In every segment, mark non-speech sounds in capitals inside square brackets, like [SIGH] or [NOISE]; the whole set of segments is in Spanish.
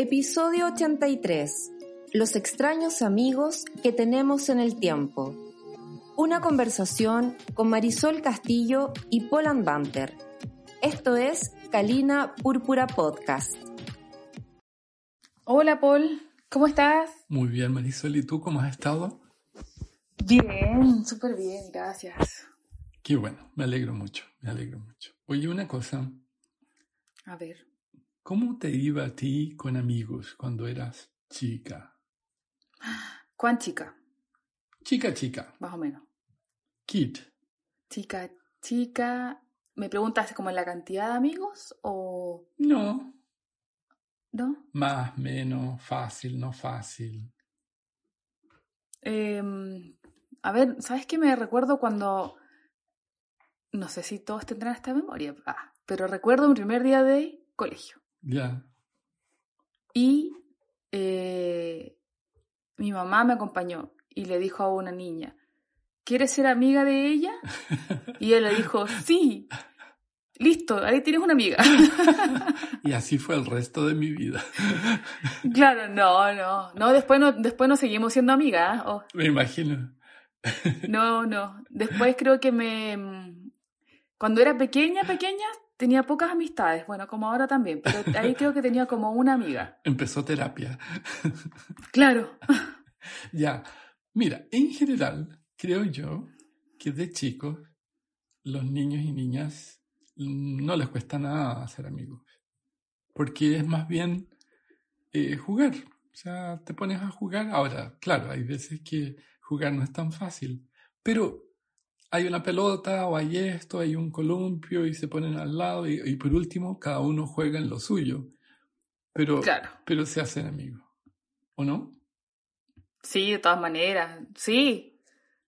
Episodio 83. Los extraños amigos que tenemos en el tiempo. Una conversación con Marisol Castillo y Poland Banter. Esto es Kalina Púrpura Podcast. Hola Paul, ¿cómo estás? Muy bien, Marisol. ¿Y tú cómo has estado? Bien, súper bien, gracias. Qué bueno, me alegro mucho, me alegro mucho. Oye, una cosa. A ver. ¿Cómo te iba a ti con amigos cuando eras chica? ¿Cuán chica? Chica, chica. Más o menos. Kid. Chica, chica. ¿Me preguntas como en la cantidad de amigos o No. no? Más, menos, fácil, no fácil. Em, a ver, ¿sabes qué me recuerdo cuando... No sé si todos tendrán esta memoria, ah, pero recuerdo mi primer día de colegio. Ya. Y eh, mi mamá me acompañó y le dijo a una niña, ¿quieres ser amiga de ella? [LAUGHS] Y ella le dijo, sí, listo, ahí tienes una amiga. [LAUGHS] y así fue el resto de mi vida. [LAUGHS] Claro, no, no, no, después no, después no seguimos siendo amigas. oh, Me imagino. no, no, después creo que me... Cuando era pequeña, pequeña, tenía pocas amistades, bueno, como ahora también, pero ahí creo que tenía como una amiga. [LAUGHS] Empezó terapia. Claro. [LAUGHS] Ya. Mira, en general, creo yo que de chicos, los niños y niñas no les cuesta nada hacer amigos. Porque es más bien eh, jugar. O sea, te pones a jugar. Ahora, claro, hay veces que jugar no es tan fácil. Pero hay una pelota o hay esto, hay un columpio y se ponen al lado y, y por último cada uno juega en lo suyo. Pero, Claro. pero se hacen amigos. ¿O no? Sí, de todas maneras, sí.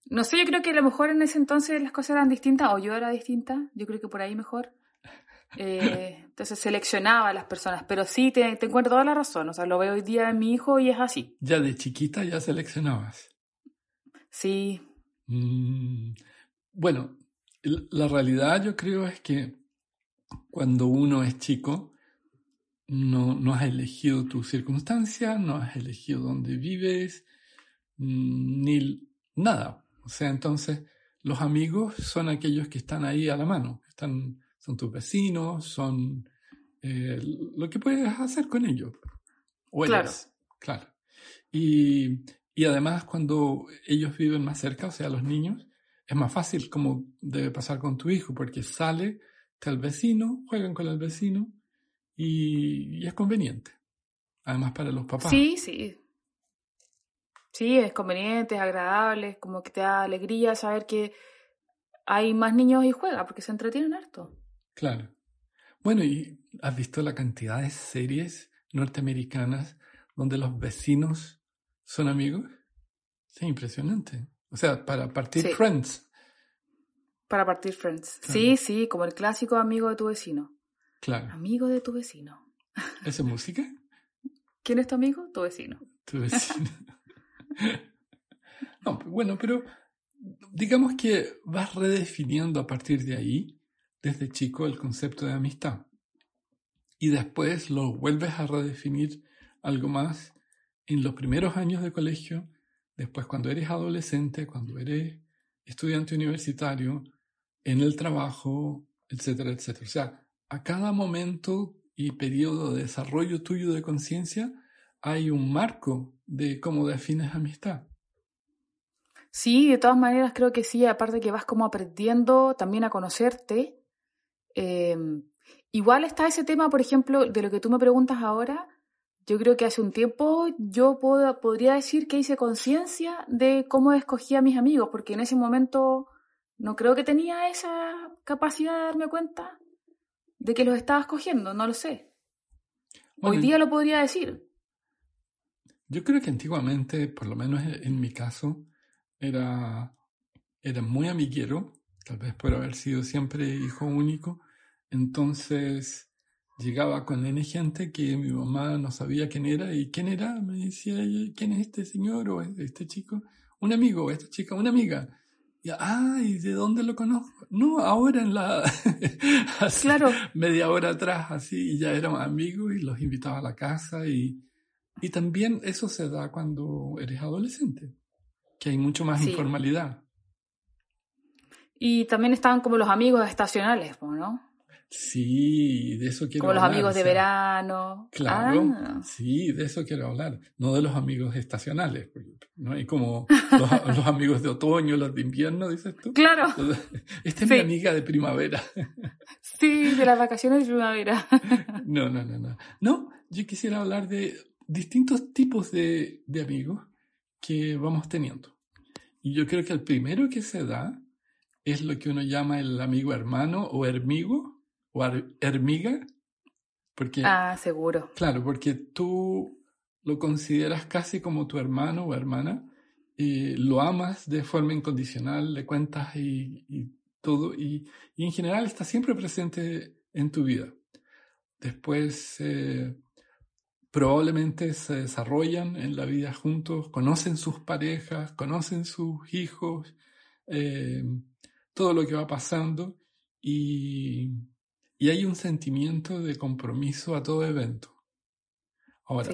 No sé, yo creo que a lo mejor en ese entonces las cosas eran distintas, o yo era distinta, yo creo que por ahí mejor. [LAUGHS] Eh, entonces seleccionaba a las personas, pero sí, te, te encuentro toda la razón, o sea, lo veo hoy día en mi hijo y es así. Ya de chiquita ya seleccionabas. Sí, Mm, bueno, la realidad yo creo es que cuando uno es chico, no, no has elegido tu circunstancia, no has elegido dónde vives, mm, ni nada. O sea, entonces los amigos son aquellos que están ahí a la mano, están, son tus vecinos, son eh, lo que puedes hacer con ellos. O Claro. ellas, claro. Y, y además cuando ellos viven más cerca, o sea, los niños, es más fácil como debe pasar con tu hijo, porque sale, está el vecino, juegan con el vecino y, y es conveniente. Además para los papás. sí, sí. Sí, es conveniente, es agradable, como que te da alegría saber que hay más niños y juega, porque se entretienen harto. Claro. Bueno, ¿y has visto la cantidad de series norteamericanas donde los vecinos son amigos? Es impresionante. O sea, para partir Sí. Friends. Para partir Friends. Claro. Sí, sí, como el clásico amigo de tu vecino. Claro. Amigo de tu vecino. [LAUGHS] ¿Esa es música? ¿Quién es tu amigo? Tu vecino. Tu vecino. [LAUGHS] No, bueno, pero digamos que vas redefiniendo a partir de ahí, desde chico, el concepto de amistad. Y después lo vuelves a redefinir algo más en los primeros años de colegio, después cuando eres adolescente, cuando eres estudiante universitario, en el trabajo, etcétera, etcétera. O sea, a cada momento y periodo de desarrollo tuyo de conciencia hay un marco de cómo defines amistad. Sí, de todas maneras creo que sí, aparte que vas como aprendiendo también a conocerte. Eh, igual está ese tema, por ejemplo, de lo que tú me preguntas ahora. Yo creo que hace un tiempo yo puedo- podría decir que hice conciencia de cómo escogía a mis amigos, porque en ese momento no creo que tenía esa capacidad de darme cuenta de que los estaba escogiendo, no lo sé. Hoy día lo podría decir. Yo creo que antiguamente, por lo menos en mi caso, era, era muy amiguero, tal vez por haber sido siempre hijo único. Entonces llegaba con N gente que mi mamá no sabía quién era y quién era, me decía ¿quién es este señor o este chico? Un amigo, o esta chica, una amiga. ah, ¿y de dónde lo conozco? No, ahora en la... [LAUGHS] claro. Media hora atrás, así, y ya éramos amigos y los invitaba a la casa y, y también eso se da cuando eres adolescente, que hay mucho más informalidad. Y también estaban como los amigos estacionales, ¿no? Sí, de eso quiero hablar. Como los amigos de verano. Claro, ah. sí, de eso quiero hablar. No de los amigos estacionales, ¿no? Y como [LAUGHS] los, amigos de otoño, los de invierno, dices tú. Claro. [LAUGHS] Esta es mi amiga de primavera. [LAUGHS] Sí, de las vacaciones de primavera. No, no, no, no. No, yo quisiera hablar de distintos tipos de, de amigos que vamos teniendo. Y yo creo que el primero que se da es lo que uno llama el amigo hermano o hermigo o hermiga. Porque, ah, seguro. Claro, porque tú lo consideras casi como tu hermano o hermana, y lo amas de forma incondicional, le cuentas y, todo, y, en general está siempre presente en tu vida. Después eh, probablemente se desarrollan en la vida juntos, conocen sus parejas, conocen sus hijos, eh, todo lo que va pasando y, y hay un sentimiento de compromiso a todo evento. Ahora,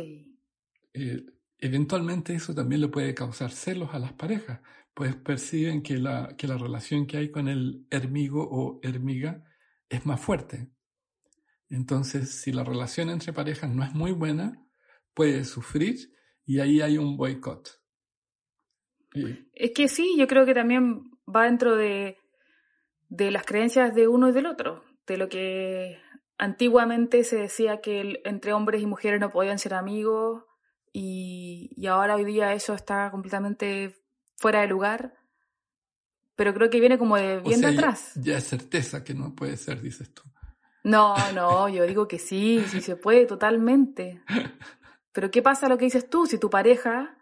eh, eventualmente eso también le puede causar celos a las parejas, pues perciben que la, que la relación que hay con el hermigo o hermiga es más fuerte. Entonces, si la relación entre parejas no es muy buena, puede sufrir y ahí hay un boicot. Es que sí, yo creo que también va dentro de, de las creencias de uno y del otro de lo que antiguamente se decía que entre hombres y mujeres no podían ser amigos y, ahora hoy día eso está completamente fuera de lugar. Pero creo que viene como de bien de atrás. Ya, es certeza que no puede ser, dices tú. No, no, yo digo que sí, sí se puede totalmente. [LAUGHS] Pero ¿qué pasa lo que dices tú si tu pareja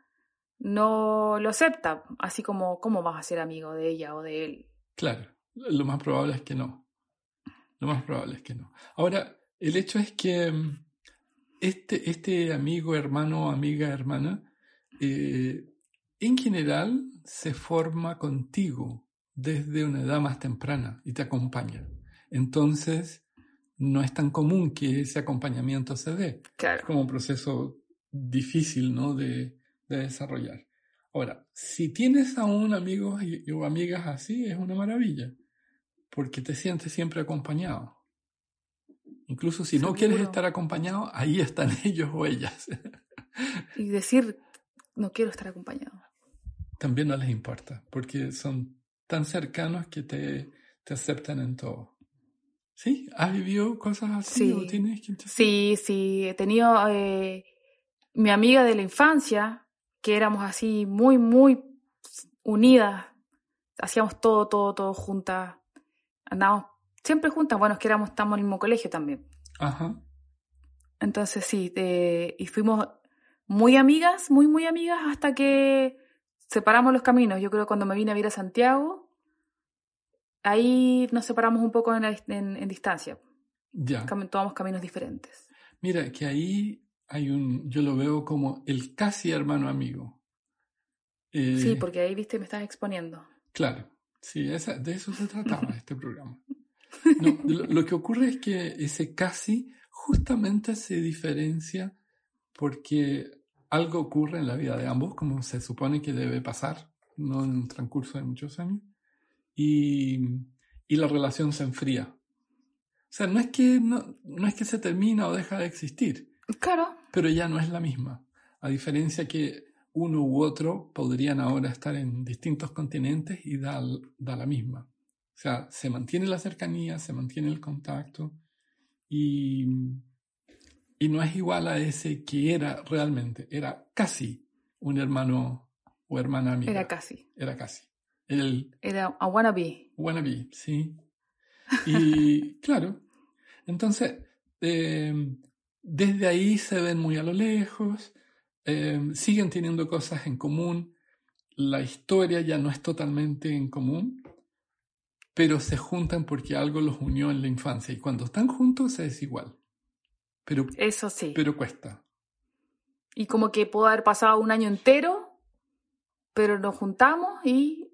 no lo acepta? Así como, ¿cómo vas a ser amigo de ella o de él? Claro, lo más probable es que no. Lo más probable es que no. Ahora, el hecho es que mm, este, este amigo, hermano, amiga, hermana, eh, en general se forma contigo desde una edad más temprana y te acompaña. Entonces, no es tan común que ese acompañamiento se dé. Claro. Es como un proceso difícil ¿no? de, de desarrollar. Ahora, si tienes a un amigo o amigas así, es una maravilla porque te sientes siempre acompañado. Incluso si no quieres estar acompañado, ahí están [LAUGHS] ellos o ellas. y decir, no quiero estar acompañado. También no les importa, porque son tan cercanos que te, te aceptan en todo. ¿Sí? ¿Has vivido cosas así? Sí, tienes sí, sí, he tenido eh, mi amiga de la infancia, que éramos así muy, muy unidas, hacíamos todo, todo, todo juntas andábamos siempre juntas, bueno, es que éramos, estamos en el mismo colegio también. Ajá. Entonces sí, y fuimos muy amigas, muy, muy amigas, hasta que separamos los caminos. Yo creo que cuando me vine a vivir a Santiago, ahí nos separamos un poco en, en, distancia. Ya. Tomamos caminos diferentes. Mira, que ahí hay un, yo lo veo como el casi hermano amigo. sí, eh, porque ahí, viste, me estás exponiendo. Claro. Sí, de eso se trataba [LAUGHS] este programa. lo, que ocurre es que ese casi justamente se diferencia porque algo ocurre en la vida de ambos, como se supone que debe pasar, no en un transcurso de muchos años, y, y la relación se enfría. O sea, no es, que, no, no es que se termina o deja de existir. Claro. Pero ya no es la misma. A diferencia que uno u otro podrían ahora estar en distintos continentes y da, da la misma. O sea, se mantiene la cercanía, se mantiene el contacto y, y no es igual a ese que era realmente, era casi un hermano o hermana amiga. Era casi. Era casi. El, era a wannabe. Wannabe, sí. Y [LAUGHS] claro, entonces, eh, desde ahí se ven muy a lo lejos, Em, siguen teniendo cosas en común, la historia ya no es totalmente en común, pero se juntan porque algo los unió en la infancia y cuando están juntos es igual. Pero, Eso sí. Pero cuesta. Y como que pudo haber pasado un año entero, pero nos juntamos y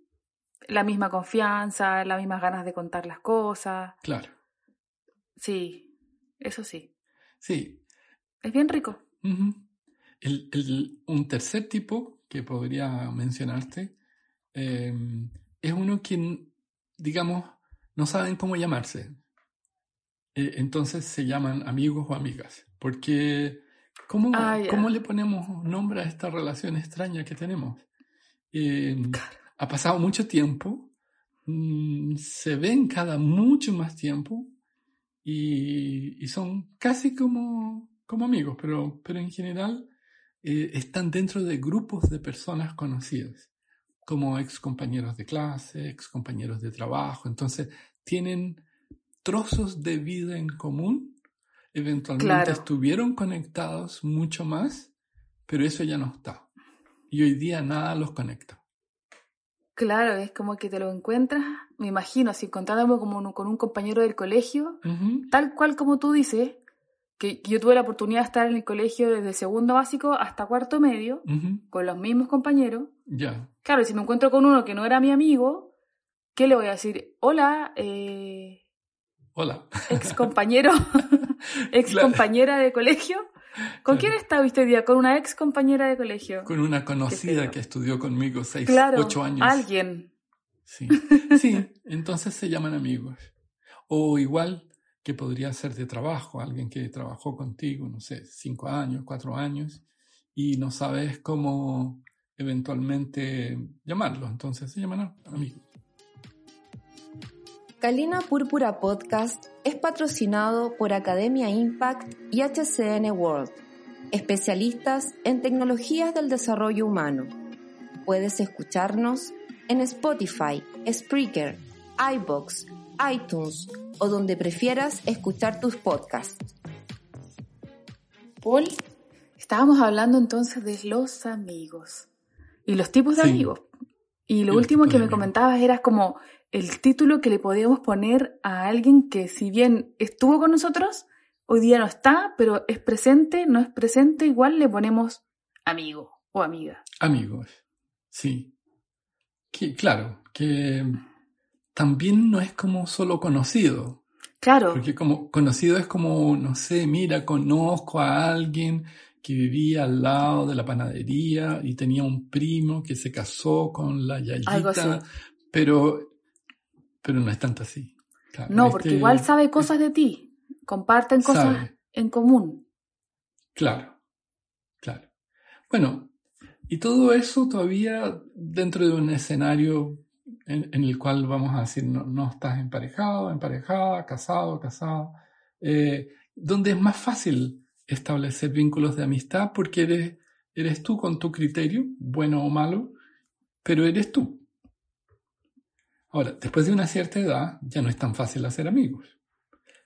la misma confianza, las mismas ganas de contar las cosas. Claro. Sí, eso sí. Sí. Es bien rico. El, el, un tercer tipo que podría mencionarte eh, es uno que, digamos, no saben cómo llamarse. Eh, entonces se llaman amigos o amigas. Porque, ¿cómo, Ah. ¿cómo le ponemos nombre a esta relación extraña que tenemos? Eh, ha pasado mucho tiempo, mm, se ven cada mucho más tiempo y, y son casi como, como amigos, pero, pero en general eh, están dentro de grupos de personas conocidas, como ex compañeros de clase, ex compañeros de trabajo. Entonces, tienen trozos de vida en común. Eventualmente Claro. estuvieron conectados mucho más, pero eso ya no está. Y hoy día nada los conecta. Claro, es como que te lo encuentras, me imagino, así encontrándome como un- con un compañero del colegio, tal cual como tú dices, que, que yo tuve la oportunidad de estar en el colegio desde segundo básico hasta cuarto medio, con los mismos compañeros. Ya, Claro, y si me encuentro con uno que no era mi amigo, ¿qué le voy a decir? Hola, eh, hola. ex compañero, [LAUGHS] ex compañera de colegio. ¿Con Claro. quién está hoy día? Con una ex compañera de colegio. Con una conocida que estudió conmigo seis, Claro, ocho años. alguien. Sí. sí, entonces se llaman amigos. O igual que podría ser de trabajo, alguien que trabajó contigo, no sé, cinco años, cuatro años, y no sabes cómo eventualmente llamarlo, entonces se llaman amigos. Calina Púrpura Podcast es patrocinado por Academia Impact y HCN World, especialistas en tecnologías del desarrollo humano. Puedes escucharnos en Spotify, Spreaker, iBox, iTunes o donde prefieras escuchar tus podcasts. Paul, estábamos hablando entonces de los amigos y los tipos de Sí. amigos. Y lo Y último que me amigos. comentabas era como el título que le podíamos poner a alguien que si bien estuvo con nosotros, hoy día no está, pero es presente, no es presente, igual le ponemos amigo o amiga. Amigos, sí. Que, claro, que también no es como solo conocido, Claro, Porque como conocido es como, no sé, mira, conozco a alguien que vivía al lado de la panadería y tenía un primo que se casó con la Algo así. yayita, pero, pero no es tanto así. Claro, no, porque este- igual sabe cosas de ti, comparten cosas sabe, en común. Claro, claro. Bueno, y todo eso todavía dentro de un escenario en, en el cual vamos a decir, no, no estás emparejado, emparejada, casado, casada, eh, donde es más fácil establecer vínculos de amistad porque eres, eres tú con tu criterio, bueno o malo, pero eres tú. Ahora, después de una cierta edad, ya no es tan fácil hacer amigos.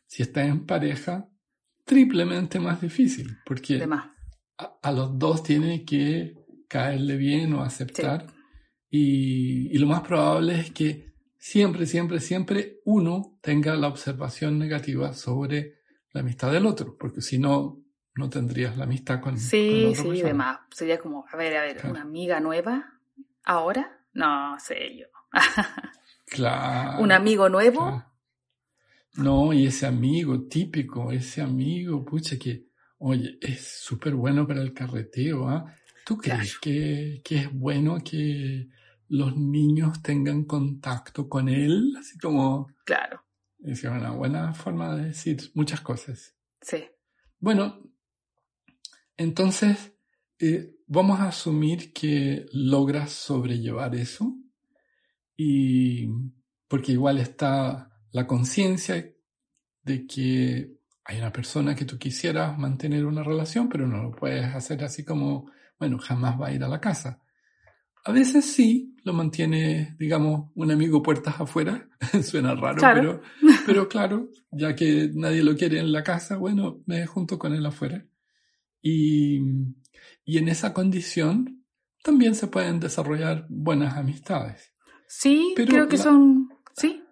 Si estás en pareja, triplemente más difícil, porque a, a los dos tiene que caerle bien o aceptar. Y, y lo más probable es que siempre, siempre, siempre uno tenga la observación negativa sobre la amistad del otro, porque si no, no tendrías la amistad con, con la Sí, otra sí, persona. de más. Sería como, a ver, a ver, Claro. una amiga nueva, ahora, no sé yo. [LAUGHS] Claro. Un amigo nuevo, claro. No, y ese amigo típico, ese amigo, pucha, que, oye, es súper bueno para el carreteo, ¿ah? ¿Tú crees Claro. que, que es bueno que los niños tengan contacto con él? Así como, claro, es una buena forma de decir muchas cosas. sí. Bueno, entonces eh, vamos a asumir que logras sobrellevar eso y porque igual está la conciencia de que hay una persona que tú quisieras mantener una relación, pero no lo puedes hacer así como, bueno, jamás va a ir a la casa. A veces sí, lo mantiene, digamos, un amigo puertas afuera, [LAUGHS] suena raro, Claro. pero, [LAUGHS] pero claro, ya que nadie lo quiere en la casa, bueno, me junto con él afuera. Y, y en esa condición también se pueden desarrollar buenas amistades. Sí, Pero creo que la- son, sí,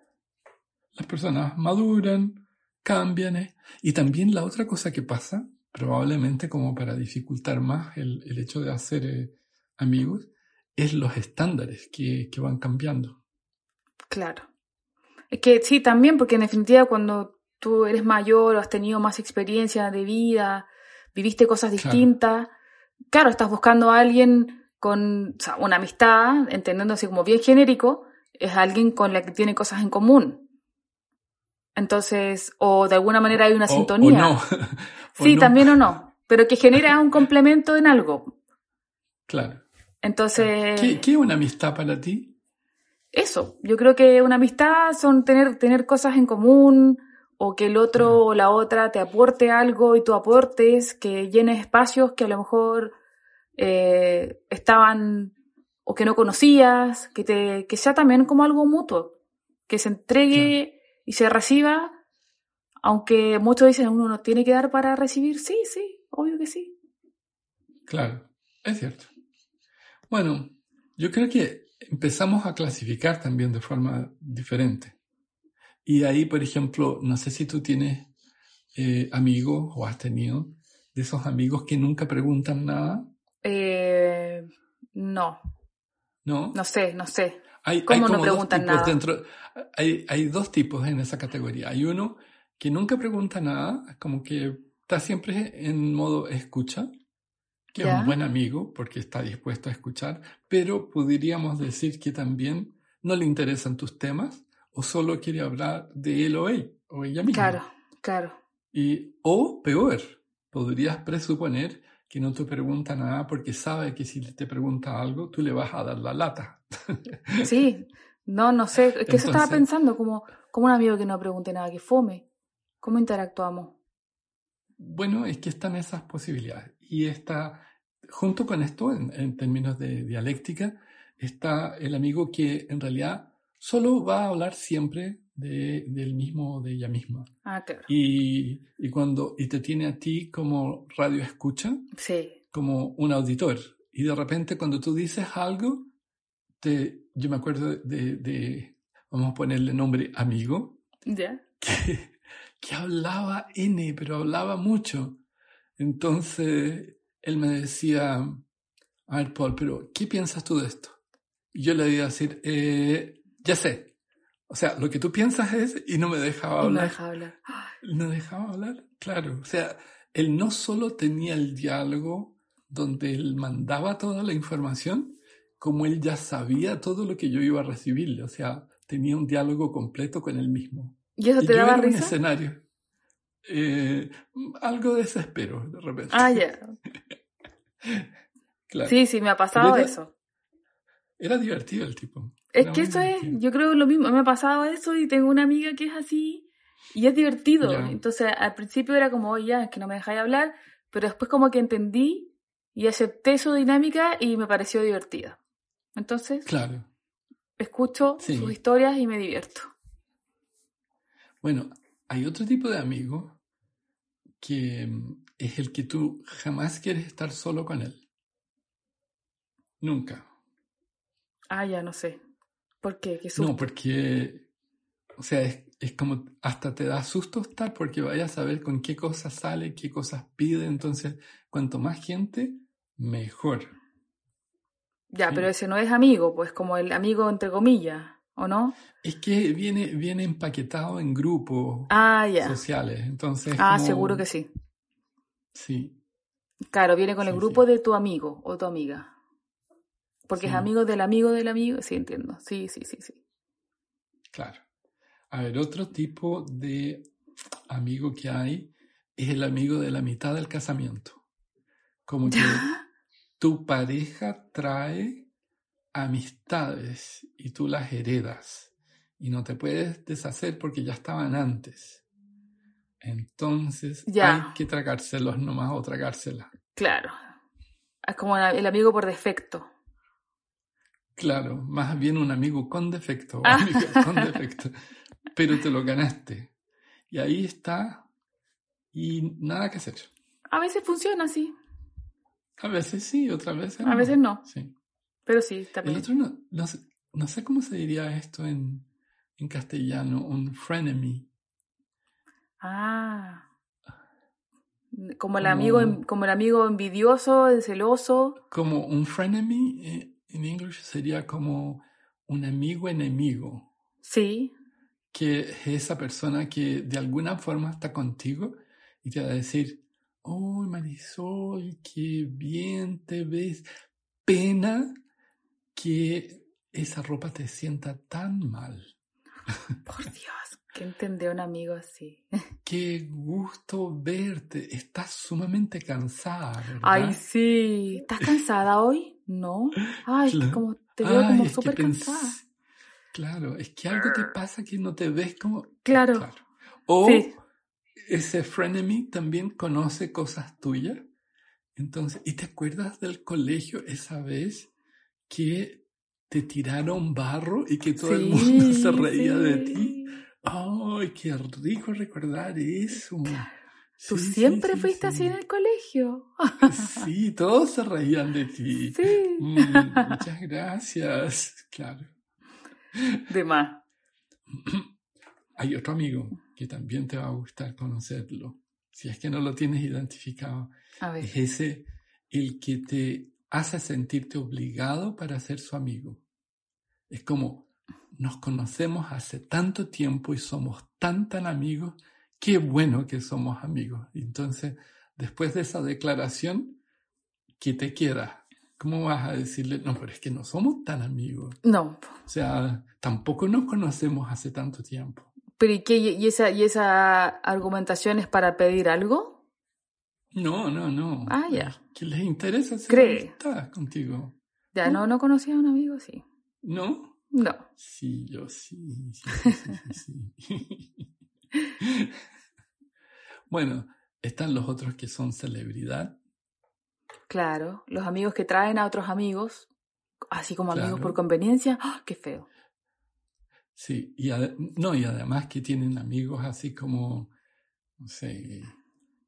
Las personas maduran, cambian. ¿eh? Y también la otra cosa que pasa, probablemente como para dificultar más el, el hecho de hacer eh, amigos, es los estándares que, que van cambiando. Claro. Es que sí, también, porque en definitiva cuando tú eres mayor o has tenido más experiencia de vida, viviste cosas distintas, claro, estás buscando a alguien con o sea, una amistad, entendiéndose como bien genérico, es alguien con la que tiene cosas en común. Entonces, o de alguna manera hay una O- sintonía. O no. [LAUGHS] O sí, no. también o no, pero que genera un complemento en algo. Claro. Entonces, ¿Qué, qué es una amistad para ti? eso, yo creo que una amistad son tener, tener cosas en común o que el otro o la otra te aporte algo y tú aportes, que llenes espacios que a lo mejor eh, estaban o que no conocías, que, te, que sea también como algo mutuo, que se entregue y se reciba, aunque muchos dicen uno no tiene que dar para recibir, sí, sí, obvio que sí. Claro, es cierto. Bueno, yo creo que empezamos a clasificar también de forma diferente. Y ahí, por ejemplo, no sé si tú tienes eh, amigos o has tenido de esos amigos que nunca preguntan nada, Eh, no, ¿no? no sé, no sé. Hay, ¿Cómo hay no preguntan tipos nada? dentro. Hay, hay dos tipos en esa categoría. Hay uno que nunca pregunta nada, como que está siempre en modo escucha, que es un buen amigo porque está dispuesto a escuchar, pero podríamos decir que también no le interesan tus temas o solo quiere hablar de él o él o ella misma. Claro, claro. Y, o peor, podrías presuponer que no te pregunta nada porque sabe que si te pregunta algo, tú le vas a dar la lata. [LAUGHS] Sí, no, no sé, es que eso estaba pensando, como, como un amigo que no pregunte nada, que fome. ¿Cómo interactuamos? Bueno, es que están esas posibilidades. Y está, junto con esto, en, en términos de dialéctica, está el amigo que en realidad solo va a hablar siempre de, del mismo, de ella misma. Ah, claro. Y, y cuando, y te tiene a ti como radio escucha, Sí, como un auditor. Y de repente cuando tú dices algo, te, yo me acuerdo de, de, vamos a ponerle nombre amigo, ya. que, que hablaba N, pero hablaba mucho. Entonces él me decía, a ver, Paul, pero ¿qué piensas tú de esto? Y yo le iba a decir, "Eh, ya sé. O sea, lo que tú piensas es, y no me dejaba Y no hablar. deja hablar. No dejaba hablar, claro. O sea, él no solo tenía el diálogo donde él mandaba toda la información, como él ya sabía todo lo que yo iba a recibirle. O sea, tenía un diálogo completo con él mismo. ¿Y eso Y te yo daba era un risa? escenario. Eh, algo de desespero, de repente. Ah, ya. [LAUGHS] Claro. Sí, sí, me ha pasado eso. Era divertido el tipo. Es Era que eso es, yo creo lo mismo, me ha pasado eso y tengo una amiga que es así y es divertido. Entonces al principio era como, oye, ya, es que no me dejáis hablar, pero después como que entendí y acepté su dinámica y me pareció divertida. Entonces Claro. escucho Sí. sus historias y me divierto. Bueno, hay otro tipo de amigo que mm, es el que tú jamás quieres estar solo con él. Nunca. Ah, ya, no sé. ¿Por qué? ¿Qué No, porque, o sea, es, es como hasta te da susto estar porque vayas a saber con qué cosas sale, qué cosas pide. Entonces, cuanto más gente, mejor. Ya, sí. pero ese no es amigo, pues como el amigo entre comillas, ¿o no? Es que viene, viene empaquetado en grupos Ah, sociales. Entonces, Ah, como- seguro que sí. Sí, Claro, viene con el grupo sí. de tu amigo o tu amiga. Porque es amigo del amigo del amigo. Sí, entiendo. Sí, sí, sí, sí. claro. A ver, otro tipo de amigo que hay es el amigo de la mitad del casamiento. Como que [LAUGHS] tu pareja trae amistades y tú las heredas y no te puedes deshacer porque ya estaban antes. Entonces Ya. hay que tragárselos nomás o tragárselas. Claro. Es como el amigo por defecto. Claro, más bien un amigo con defecto, o Ah. amiga [LAUGHS] con defecto, pero te lo ganaste. Y ahí está y nada que hacer. A veces funciona así, A veces sí, otras veces a veces no. Sí. Pero sí, El también. otro no, no, sé, no sé cómo se diría esto en, en castellano, un frenemy. Ah. Como el Como- amigo, en- como el amigo envidioso, el celoso. Como un frenemy eh, en inglés sería como un amigo enemigo. Sí. Que es esa persona que de alguna forma está contigo y te va a decir, oh Marisol, qué bien te ves. Pena que esa ropa te sienta tan mal. [LAUGHS] Por Dios, que entendé un amigo así. [LAUGHS] Qué gusto verte. Estás sumamente cansada, ¿verdad? Ay, sí. ¿Estás cansada hoy? No. Ay, Claro. como te veo Ay, como súper cansada. Claro, es que algo te pasa que no te ves como... Claro. O Sí. ese frenemy también conoce cosas tuyas. Entonces, ¿y te acuerdas del colegio esa vez que te tiraron barro y que todo el mundo [LAUGHS] se reía de ti? ¡Ay, qué rico recordar eso! Tú Sí, siempre fuiste así sí. en el colegio. Sí, todos se reían de ti. [LAUGHS] Sí. Mm, muchas gracias. Claro. De más. [CLEARS THROAT] Hay otro amigo que también te va a gustar conocerlo. Si es que no lo tienes identificado. A ver. Es ese el que te hace sentirte obligado para ser su amigo. Es como, nos conocemos hace tanto tiempo y somos tan, tan amigos, qué bueno que somos amigos. Entonces, después de esa declaración, ¿qué te queda? ¿Cómo vas a decirle, no, pero es que no somos tan amigos? No. O sea, tampoco nos conocemos hace tanto tiempo. ¿Pero y qué? ¿Y esa, y esa argumentación es para pedir algo? No, no, no. Ah, ya. Que les interesa hacer Cree. contigo. Ya, no, no conocía a un amigo, sí. ¿No? No. Sí, yo sí, sí, [LAUGHS] sí, bueno, están los otros que son celebridad. Claro. Los amigos que traen a otros amigos, así como amigos por conveniencia. ¡Ah, qué feo! Sí, y no, y además que tienen amigos así como, no sé,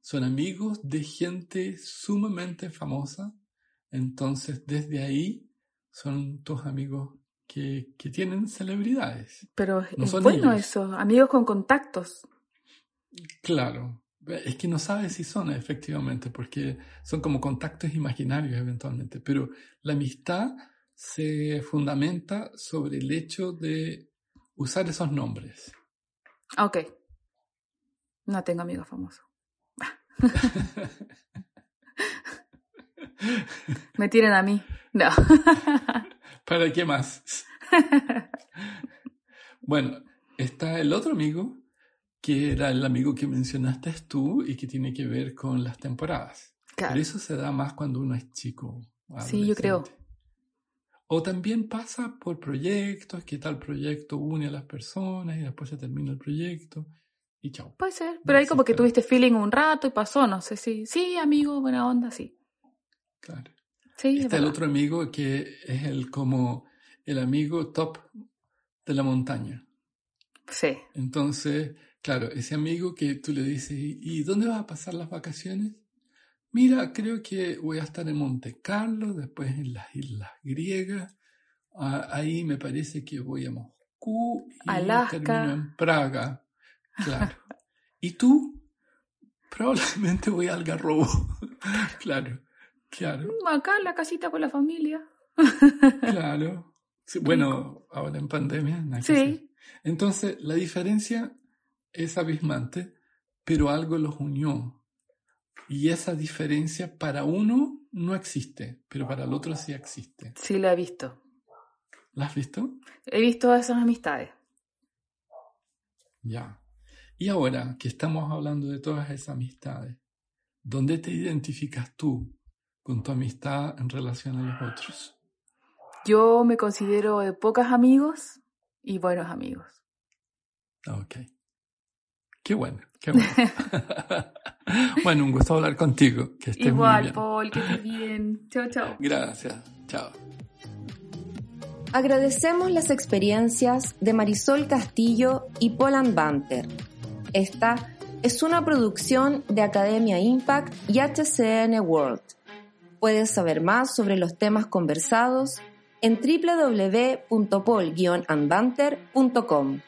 son amigos de gente sumamente famosa. Entonces, desde ahí son tus amigos que, que tienen celebridades. Pero es No es son bueno ellos. eso. Amigos con contactos. Claro, es que no sabes si son efectivamente, porque son como contactos imaginarios eventualmente, pero la amistad se fundamenta sobre el hecho de usar esos nombres. Ok. No tengo amigos famosos. [LAUGHS] Me tienen a mí. No. [LAUGHS] ¿Para qué más? [LAUGHS] Bueno, está el otro amigo, que era el amigo que mencionaste tú y que tiene que ver con las temporadas. Claro. Pero eso se da más cuando uno es chico. Sí, yo creo. O también pasa por proyectos, que tal proyecto une a las personas y después se termina el proyecto y chao. Puede ser. Pero ahí como que tuviste feeling un rato y pasó, no sé si. Sí, amigo, buena onda, sí. Claro. Sí, es Está el otro amigo que es el como el amigo top de la montaña. Sí. Entonces, claro, ese amigo que tú le dices, ¿y y dónde vas a pasar las vacaciones? Mira, creo que voy a estar en Monte Carlo, después en las Islas Griegas. Ah, ahí me parece que voy a Moscú y Alaska. termino en Praga. Claro. ¿Y tú? Probablemente voy al Algarrobo. [LAUGHS] claro, claro, Mm, Acá en la casita con la familia. claro. Sí, bueno, ahora en pandemia, hacer. Sí. Entonces, la diferencia es abismante, pero algo los unió. Y esa diferencia para uno no existe, pero para el otro sí existe. Sí, lo he visto. ¿La has visto? He visto esas amistades. Ya. Y ahora que estamos hablando de todas esas amistades, ¿dónde te identificas tú con tu amistad en relación a los otros? Yo me considero de pocos amigos y buenos amigos. Ok. Qué bueno, qué bueno. [LAUGHS] bueno, un gusto hablar contigo. Que estés muy Igual, bien. Paul, que estés bien. Chao, chao. Gracias. Chao. Agradecemos las experiencias de Marisol Castillo y Poland Banter. Esta es una producción de Academia Impact y HCN World. Puedes saber más sobre los temas conversados en www.pol-andbanter.com.